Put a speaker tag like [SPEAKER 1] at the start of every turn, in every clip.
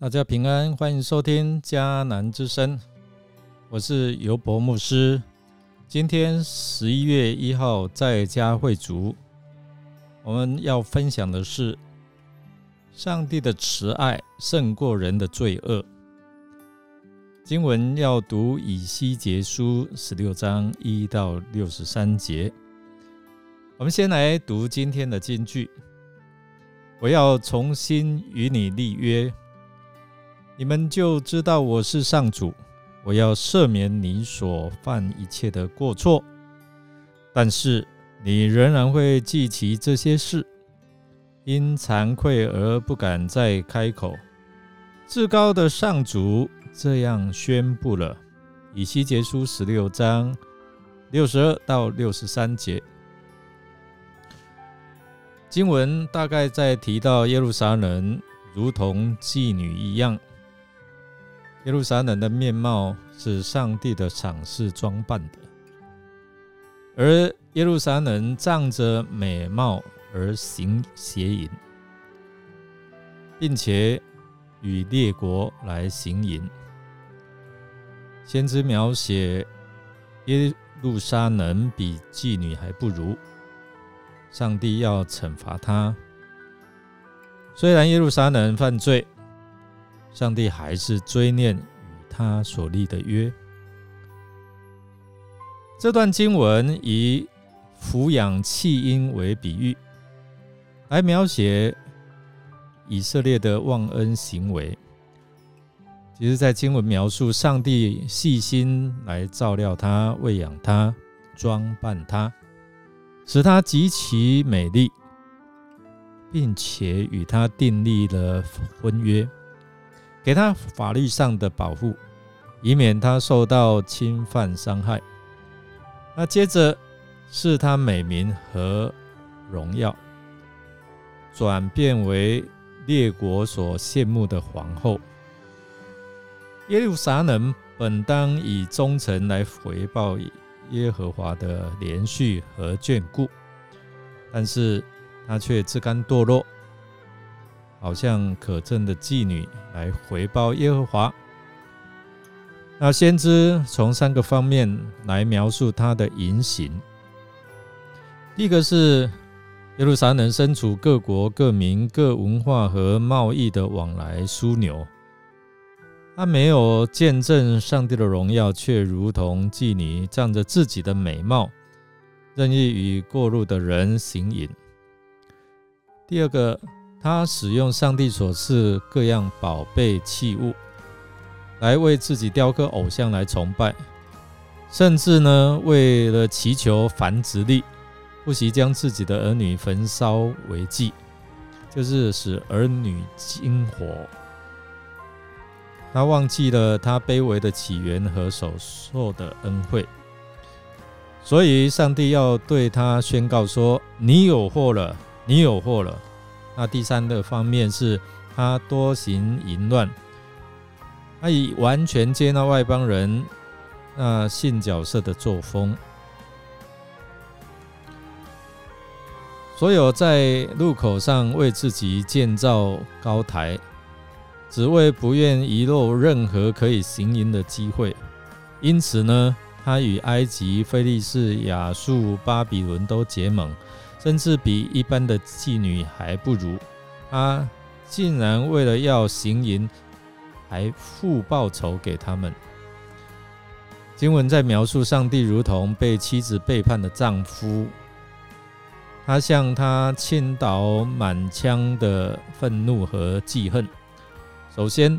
[SPEAKER 1] 大家平安，欢迎收听迦南之声，我是尤博牧师。今天十一月一号在家会族，我们要分享的是上帝的慈爱胜过人的罪恶。经文要读以西结书十六章一到六十三节。我们先来读今天的金句：我要重新与你立约。你们就知道我是上主，我要赦免你所犯一切的过错，但是你仍然会记起这些事，因惭愧而不敢再开口。至高的上主这样宣布了：以西结书十六章六十二到六十三节经文，大概在提到耶路撒冷如同妓女一样。耶路撒冷的面貌是上帝的赏赐装扮的，而耶路撒冷仗着美貌而行邪淫，并且与列国来行淫。先知描写耶路撒冷比妓女还不如，上帝要惩罚他。虽然耶路撒冷犯罪。上帝还是追念与他所立的约。这段经文以抚养弃婴为比喻，来描写以色列的忘恩行为。其实，在经文描述上帝细心来照料他、喂养他、装扮他，使他极其美丽，并且与他订立了婚约。给他法律上的保护，以免他受到侵犯伤害。那接着是他美名和荣耀，转变为列国所羡慕的皇后。耶路撒冷本当以忠诚来回报耶和华的连续和眷顾，但是他却自甘堕落。好像可憎的妓女来回报耶和华。那先知从三个方面来描述他的言行。第一个是耶路撒冷身处各国各民各文化和贸易的往来枢纽，他没有见证上帝的荣耀，却如同妓女仗着自己的美貌，任意与过路的人行淫。第二个。他使用上帝所赐各样宝贝器物，来为自己雕刻偶像来崇拜，甚至呢，为了祈求繁殖力，不惜将自己的儿女焚烧为祭，就是使儿女惊火。他忘记了他卑微的起源和所受的恩惠，所以上帝要对他宣告说：“你有祸了，你有祸了。”那第三个方面是，他多行淫乱，他以完全接纳外邦人那性角色的作风。所有在路口上为自己建造高台，只为不愿遗漏任何可以行淫的机会。因此呢，他与埃及、菲利士、亚述、巴比伦都结盟。甚至比一般的妓女还不如，他竟然为了要行淫，还付报酬给他们。经文在描述上帝如同被妻子背叛的丈夫，他向他倾倒满腔的愤怒和记恨。首先，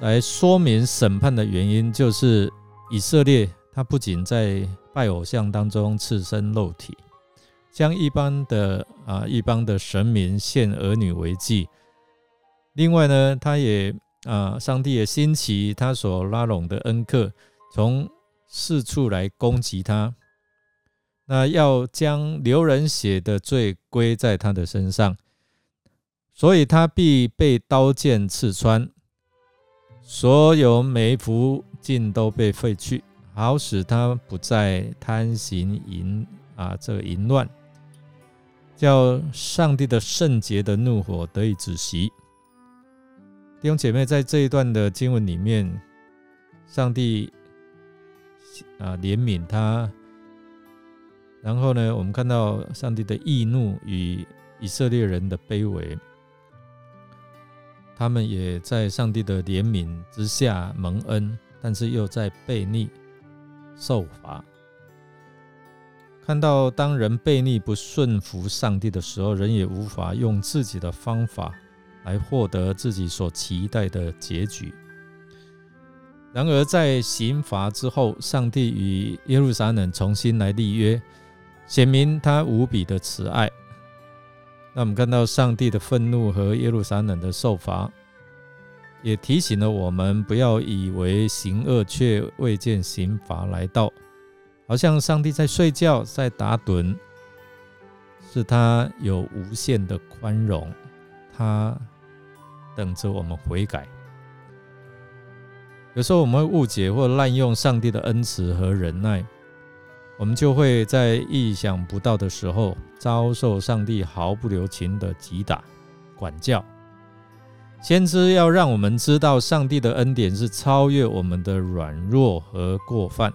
[SPEAKER 1] 来说明审判的原因，就是以色列他不仅在拜偶像当中赤身露体。将一般的啊一般的神明献儿女为祭，另外呢，他也啊，上帝也兴起他所拉拢的恩客，从四处来攻击他，那要将流人血的罪归在他的身上，所以他必被刀剑刺穿，所有美福尽都被废去，好使他不再贪行淫啊这个淫乱。叫上帝的圣洁的怒火得以止息。弟兄姐妹，在这一段的经文里面，上帝啊怜悯他，然后呢，我们看到上帝的易怒与以色列人的卑微，他们也在上帝的怜悯之下蒙恩，但是又在悖逆受罚。看到当人悖逆不顺服上帝的时候，人也无法用自己的方法。来获得自己所期待的结局。然而，在刑罚之后，上帝与耶路撒冷重新来立约，显明他无比的慈爱。那我们看到上帝的愤怒和耶路撒冷的受罚，也提醒了我们不要以为行恶却未见刑罚来到，好像上帝在睡觉，在打盹，是他有无限的宽容，他。等着我们悔改。有时候我们会误解或滥用上帝的恩慈和忍耐，我们就会在意想不到的时候遭受上帝毫不留情的击打、管教。先知要让我们知道，上帝的恩典是超越我们的软弱和过犯。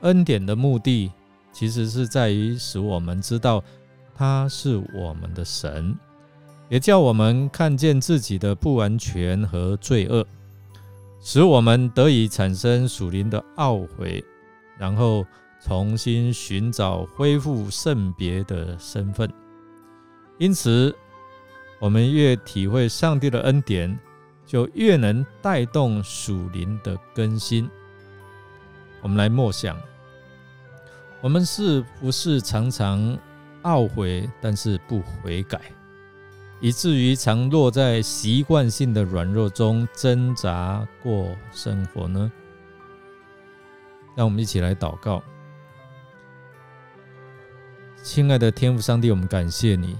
[SPEAKER 1] 恩典的目的，其实是在于使我们知道他是我们的神。也叫我们看见自己的不完全和罪恶，使我们得以产生属灵的懊悔，然后重新寻找恢复圣别的身份。因此，我们越体会上帝的恩典，就越能带动属灵的更新。我们来默想：我们是不是常常懊悔，但是不悔改？以至于常落在习惯性的软弱中挣扎过生活呢？让我们一起来祷告，亲爱的天父上帝，我们感谢你，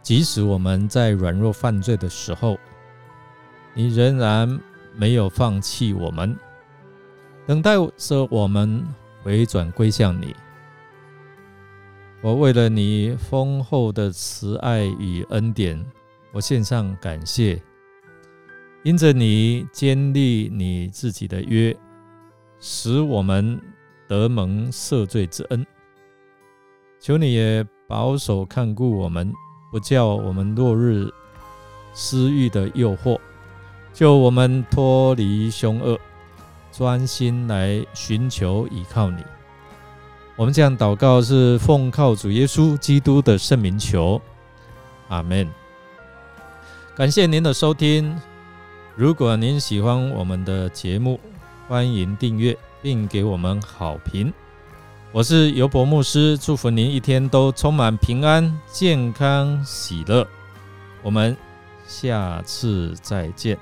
[SPEAKER 1] 即使我们在软弱犯罪的时候，你仍然没有放弃我们，等待着我们回转归向你。我为了你丰厚的慈爱与恩典，我献上感谢。因着你坚立你自己的约，使我们得蒙赦罪之恩。求你也保守看顾我们，不叫我们落日私欲的诱惑，救我们脱离凶恶，专心来寻求依靠你。我们这样祷告是奉靠主耶稣基督的圣名求，阿门。感谢您的收听。如果您喜欢我们的节目，欢迎订阅并给我们好评。我是尤伯牧师，祝福您一天都充满平安、健康、喜乐。我们下次再见。